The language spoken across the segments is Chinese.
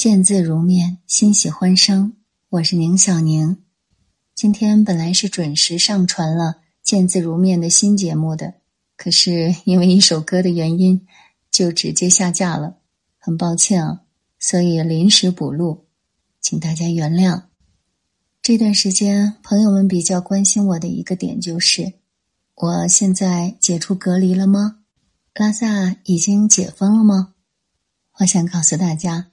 见字如面，欣喜欢声。我是宁小宁。今天本来是准时上传了《见字如面》的新节目的，可是因为一首歌的原因，就直接下架了。很抱歉啊，所以临时补录，请大家原谅。这段时间，朋友们比较关心我的一个点就是：我现在解除隔离了吗？拉萨已经解封了吗？我想告诉大家。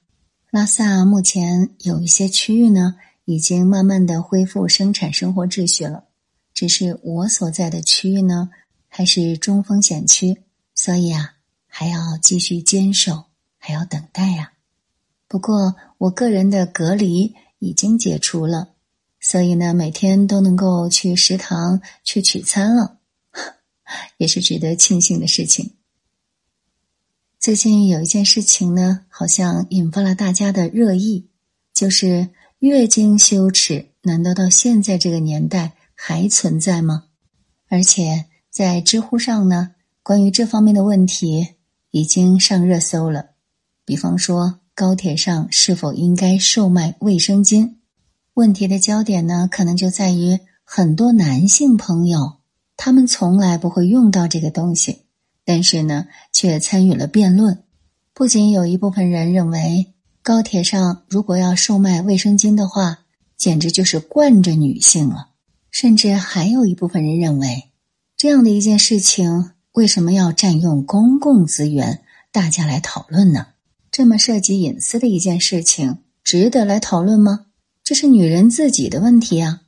拉萨目前有一些区域呢，已经慢慢的恢复生产生活秩序了。只是我所在的区域呢，还是中风险区，所以啊，还要继续坚守，还要等待呀。不过我个人的隔离已经解除了，所以呢，每天都能够去食堂去取餐了，也是值得庆幸的事情。最近有一件事情呢，好像引发了大家的热议，就是月经羞耻，难道到现在这个年代还存在吗？而且在知乎上呢，关于这方面的问题已经上热搜了。比方说，高铁上是否应该售卖卫生巾？问题的焦点呢，可能就在于很多男性朋友，他们从来不会用到这个东西。但是呢，却参与了辩论。不仅有一部分人认为高铁上如果要售卖卫生巾的话，简直就是惯着女性了；甚至还有一部分人认为，这样的一件事情为什么要占用公共资源？大家来讨论呢？这么涉及隐私的一件事情，值得来讨论吗？这是女人自己的问题啊！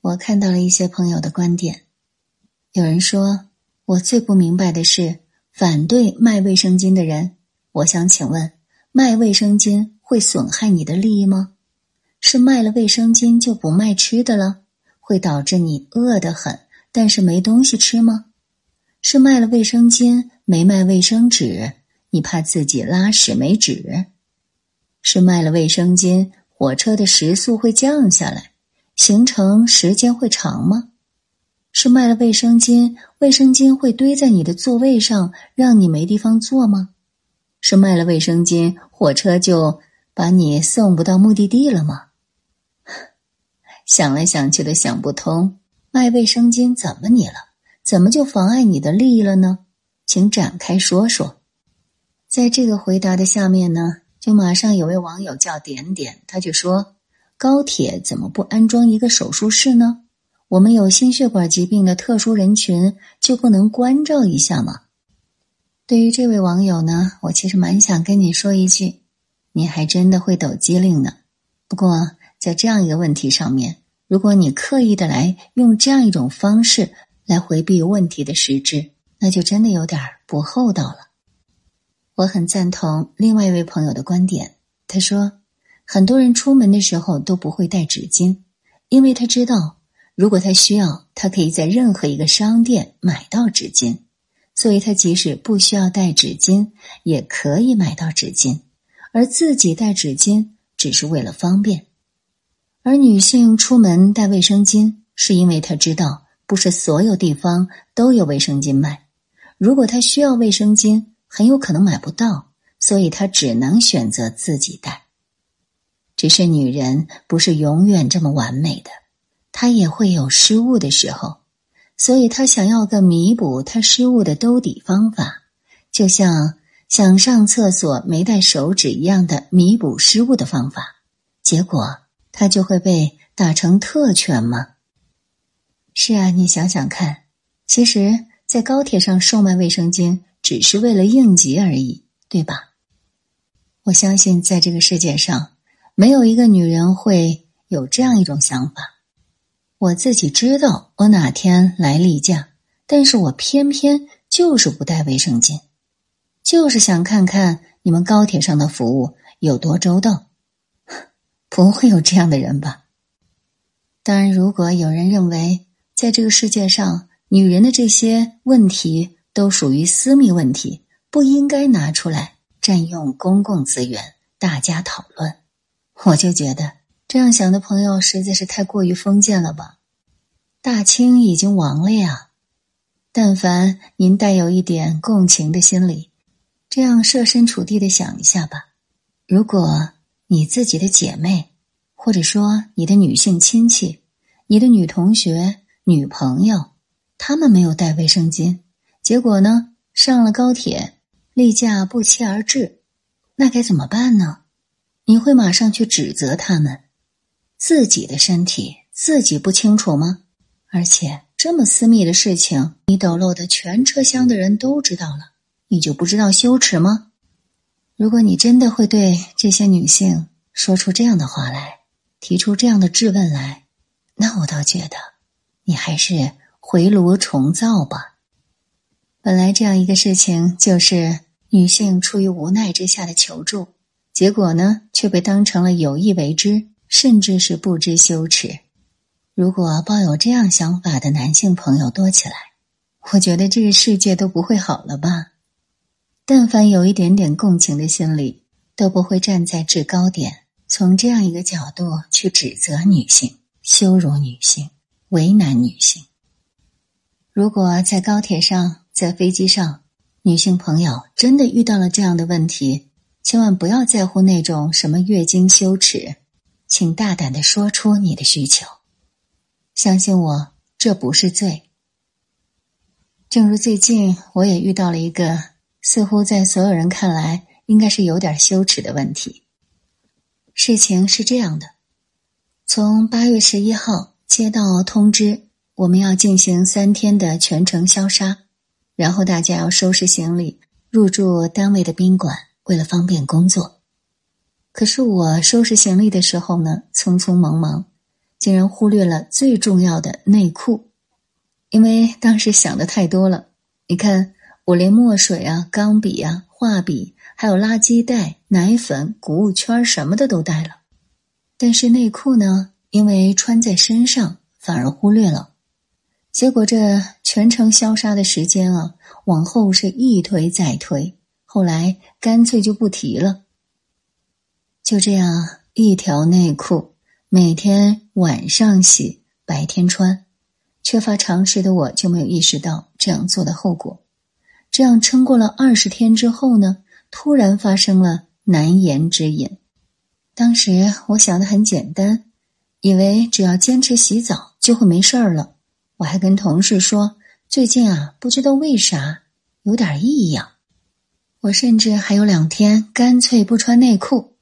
我看到了一些朋友的观点，有人说。我最不明白的是，反对卖卫生巾的人。我想请问，卖卫生巾会损害你的利益吗？是卖了卫生巾就不卖吃的了，会导致你饿得很，但是没东西吃吗？是卖了卫生巾没卖卫生纸，你怕自己拉屎没纸？是卖了卫生巾，火车的时速会降下来，行程时间会长吗？是卖了卫生巾，卫生巾会堆在你的座位上，让你没地方坐吗？是卖了卫生巾，火车就把你送不到目的地了吗？想来想去都想不通，卖卫生巾怎么你了？怎么就妨碍你的利益了呢？请展开说说。在这个回答的下面呢，就马上有位网友叫点点，他就说：高铁怎么不安装一个手术室呢？我们有心血管疾病的特殊人群，就不能关照一下吗？对于这位网友呢，我其实蛮想跟你说一句，你还真的会抖机灵呢。不过在这样一个问题上面，如果你刻意的来用这样一种方式来回避问题的实质，那就真的有点不厚道了。我很赞同另外一位朋友的观点，他说，很多人出门的时候都不会带纸巾，因为他知道。如果他需要，他可以在任何一个商店买到纸巾，所以他即使不需要带纸巾，也可以买到纸巾，而自己带纸巾只是为了方便。而女性出门带卫生巾，是因为她知道不是所有地方都有卫生巾卖。如果她需要卫生巾，很有可能买不到，所以她只能选择自己带。只是女人不是永远这么完美的。他也会有失误的时候，所以他想要个弥补他失误的兜底方法，就像想上厕所没带手纸一样的弥补失误的方法。结果他就会被打成特权吗？是啊，你想想看，其实，在高铁上售卖卫生巾只是为了应急而已，对吧？我相信，在这个世界上，没有一个女人会有这样一种想法。我自己知道我哪天来例假，但是我偏偏就是不带卫生巾，就是想看看你们高铁上的服务有多周到。不会有这样的人吧？当然，如果有人认为在这个世界上，女人的这些问题都属于私密问题，不应该拿出来占用公共资源，大家讨论，我就觉得。这样想的朋友实在是太过于封建了吧？大清已经亡了呀！但凡您带有一点共情的心理，这样设身处地的想一下吧：如果你自己的姐妹，或者说你的女性亲戚、你的女同学、女朋友，他们没有带卫生巾，结果呢，上了高铁，例假不期而至，那该怎么办呢？你会马上去指责他们？自己的身体自己不清楚吗？而且这么私密的事情，你抖露的全车厢的人都知道了，你就不知道羞耻吗？如果你真的会对这些女性说出这样的话来，提出这样的质问来，那我倒觉得你还是回炉重造吧。本来这样一个事情就是女性出于无奈之下的求助，结果呢却被当成了有意为之。甚至是不知羞耻。如果抱有这样想法的男性朋友多起来，我觉得这个世界都不会好了吧？但凡有一点点共情的心理，都不会站在制高点，从这样一个角度去指责女性、羞辱女性、为难女性。如果在高铁上、在飞机上，女性朋友真的遇到了这样的问题，千万不要在乎那种什么月经羞耻。请大胆的说出你的需求，相信我，这不是罪。正如最近我也遇到了一个似乎在所有人看来应该是有点羞耻的问题。事情是这样的：从八月十一号接到通知，我们要进行三天的全程消杀，然后大家要收拾行李入住单位的宾馆，为了方便工作。可是我收拾行李的时候呢，匆匆忙忙，竟然忽略了最重要的内裤，因为当时想的太多了。你看，我连墨水啊、钢笔啊、画笔，还有垃圾袋、奶粉、谷物圈什么的都带了，但是内裤呢，因为穿在身上，反而忽略了。结果这全程消杀的时间啊，往后是一推再推，后来干脆就不提了。就这样，一条内裤每天晚上洗，白天穿。缺乏常识的我就没有意识到这样做的后果。这样撑过了二十天之后呢，突然发生了难言之隐。当时我想的很简单，以为只要坚持洗澡就会没事儿了。我还跟同事说，最近啊，不知道为啥有点异样。我甚至还有两天干脆不穿内裤。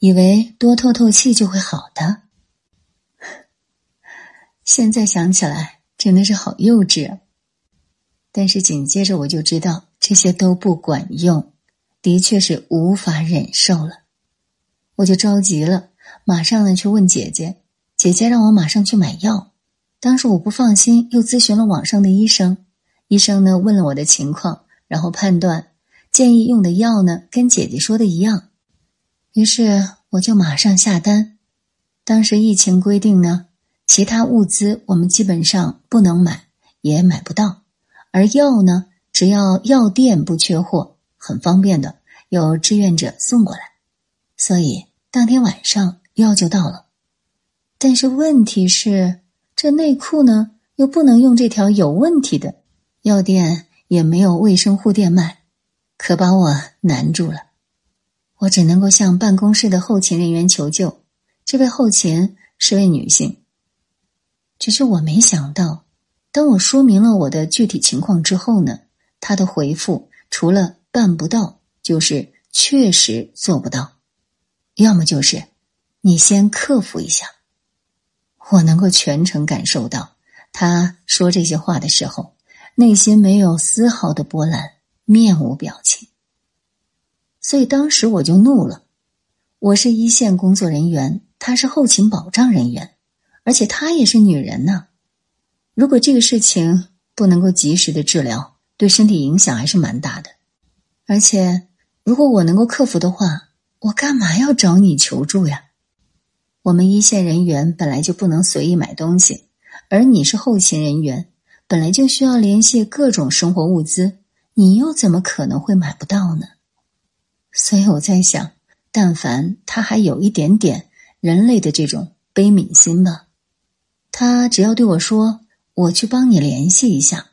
以为多透透气就会好的，现在想起来真的是好幼稚。但是紧接着我就知道这些都不管用，的确是无法忍受了。我就着急了，马上呢去问姐姐，姐姐让我马上去买药。当时我不放心，又咨询了网上的医生，医生呢问了我的情况，然后判断建议用的药呢跟姐姐说的一样。于是我就马上下单。当时疫情规定呢，其他物资我们基本上不能买，也买不到。而药呢，只要药店不缺货，很方便的，有志愿者送过来。所以当天晚上药就到了。但是问题是，这内裤呢又不能用这条有问题的，药店也没有卫生护垫卖，可把我难住了。我只能够向办公室的后勤人员求救。这位后勤是位女性，只是我没想到，当我说明了我的具体情况之后呢，她的回复除了办不到，就是确实做不到，要么就是你先克服一下。我能够全程感受到，他说这些话的时候，内心没有丝毫的波澜，面无表情。所以当时我就怒了，我是一线工作人员，她是后勤保障人员，而且她也是女人呢。如果这个事情不能够及时的治疗，对身体影响还是蛮大的。而且如果我能够克服的话，我干嘛要找你求助呀？我们一线人员本来就不能随意买东西，而你是后勤人员，本来就需要联系各种生活物资，你又怎么可能会买不到呢？所以我在想，但凡他还有一点点人类的这种悲悯心吧，他只要对我说：“我去帮你联系一下。”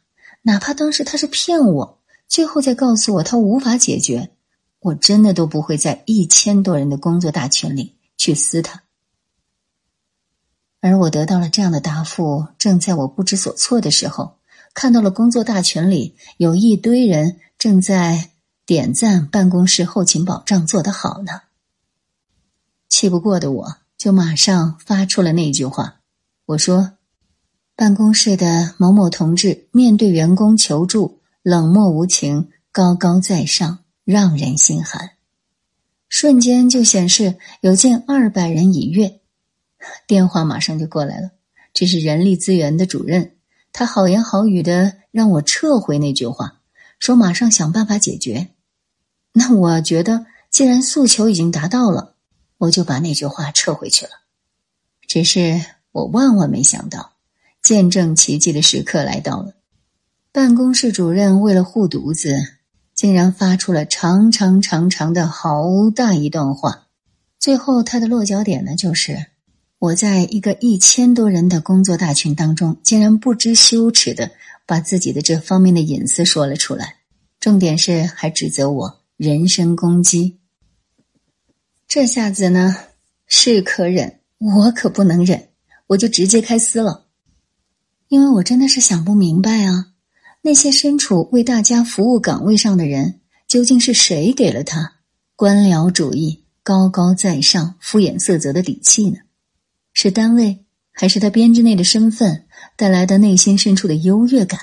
哪怕当时他是骗我，最后再告诉我他无法解决，我真的都不会在一千多人的工作大群里去撕他。而我得到了这样的答复，正在我不知所措的时候，看到了工作大群里有一堆人正在点赞办公室后勤保障做得好呢。气不过的我，就马上发出了那句话：“我说，办公室的某某同志面对员工求助，冷漠无情，高高在上，让人心寒。”瞬间就显示有近二百人已阅。电话马上就过来了，这是人力资源的主任，他好言好语的让我撤回那句话，说马上想办法解决。那我觉得，既然诉求已经达到了，我就把那句话撤回去了。只是我万万没想到，见证奇迹的时刻来到了。办公室主任为了护犊子，竟然发出了长长长长的好大一段话，最后他的落脚点呢，就是。我在一个一千多人的工作大群当中，竟然不知羞耻的把自己的这方面的隐私说了出来，重点是还指责我人身攻击。这下子呢，是可忍，我可不能忍，我就直接开撕了，因为我真的是想不明白啊，那些身处为大家服务岗位上的人，究竟是谁给了他官僚主义、高高在上、敷衍塞责的底气呢？是单位，还是他编制内的身份带来的内心深处的优越感？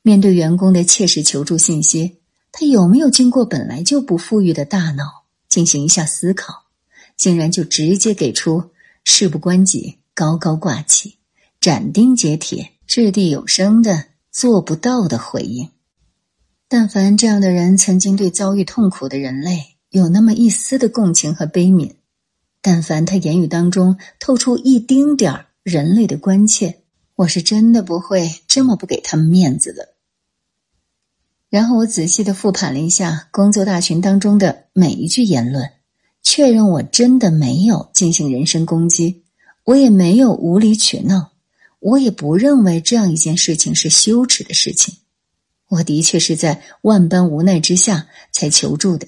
面对员工的切实求助信息，他有没有经过本来就不富裕的大脑进行一下思考，竟然就直接给出事不关己、高高挂起、斩钉截铁、掷地有声的做不到的回应？但凡这样的人曾经对遭遇痛苦的人类有那么一丝的共情和悲悯。但凡他言语当中透出一丁点儿人类的关切，我是真的不会这么不给他们面子的。然后我仔细的复盘了一下工作大群当中的每一句言论，确认我真的没有进行人身攻击，我也没有无理取闹，我也不认为这样一件事情是羞耻的事情。我的确是在万般无奈之下才求助的，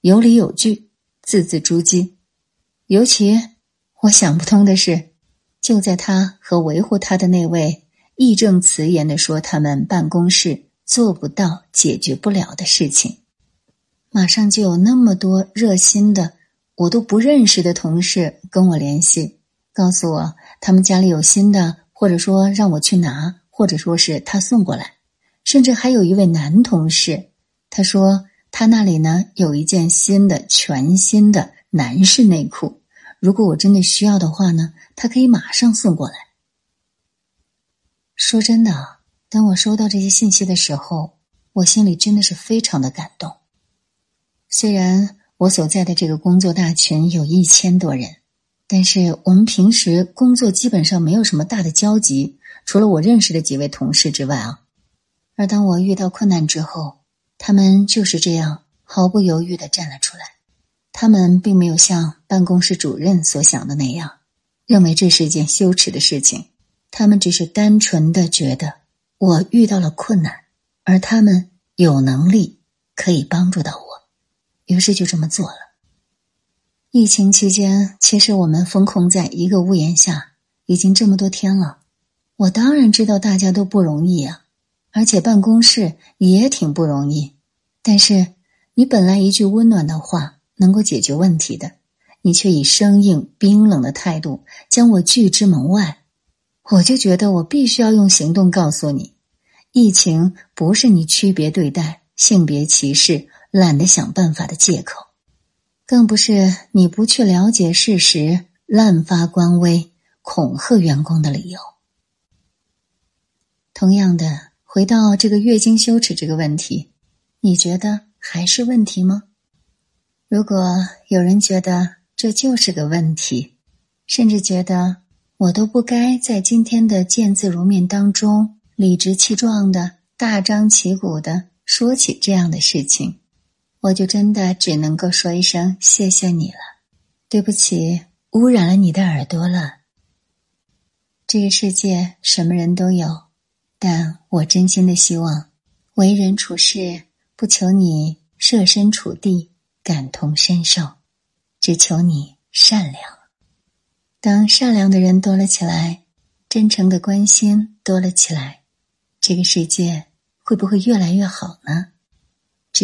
有理有据，字字珠玑。尤其我想不通的是，就在他和维护他的那位义正辞严的说他们办公室做不到、解决不了的事情，马上就有那么多热心的我都不认识的同事跟我联系，告诉我他们家里有新的，或者说让我去拿，或者说是他送过来，甚至还有一位男同事，他说他那里呢有一件新的、全新的男士内裤。如果我真的需要的话呢，他可以马上送过来。说真的，啊当我收到这些信息的时候，我心里真的是非常的感动。虽然我所在的这个工作大群有一千多人，但是我们平时工作基本上没有什么大的交集，除了我认识的几位同事之外啊。而当我遇到困难之后，他们就是这样毫不犹豫的站了出来。他们并没有像办公室主任所想的那样，认为这是一件羞耻的事情。他们只是单纯的觉得我遇到了困难，而他们有能力可以帮助到我，于是就这么做了。疫情期间，其实我们封控在一个屋檐下已经这么多天了。我当然知道大家都不容易啊，而且办公室也挺不容易。但是你本来一句温暖的话。能够解决问题的，你却以生硬冰冷的态度将我拒之门外，我就觉得我必须要用行动告诉你，疫情不是你区别对待、性别歧视、懒得想办法的借口，更不是你不去了解事实、滥发官威、恐吓员工的理由。同样的，回到这个月经羞耻这个问题，你觉得还是问题吗？如果有人觉得这就是个问题，甚至觉得我都不该在今天的见字如面当中理直气壮的大张旗鼓的说起这样的事情，我就真的只能够说一声谢谢你了，对不起，污染了你的耳朵了。这个世界什么人都有，但我真心的希望，为人处事不求你设身处地。感同身受，只求你善良。当善良的人多了起来，真诚的关心多了起来，这个世界会不会越来越好呢？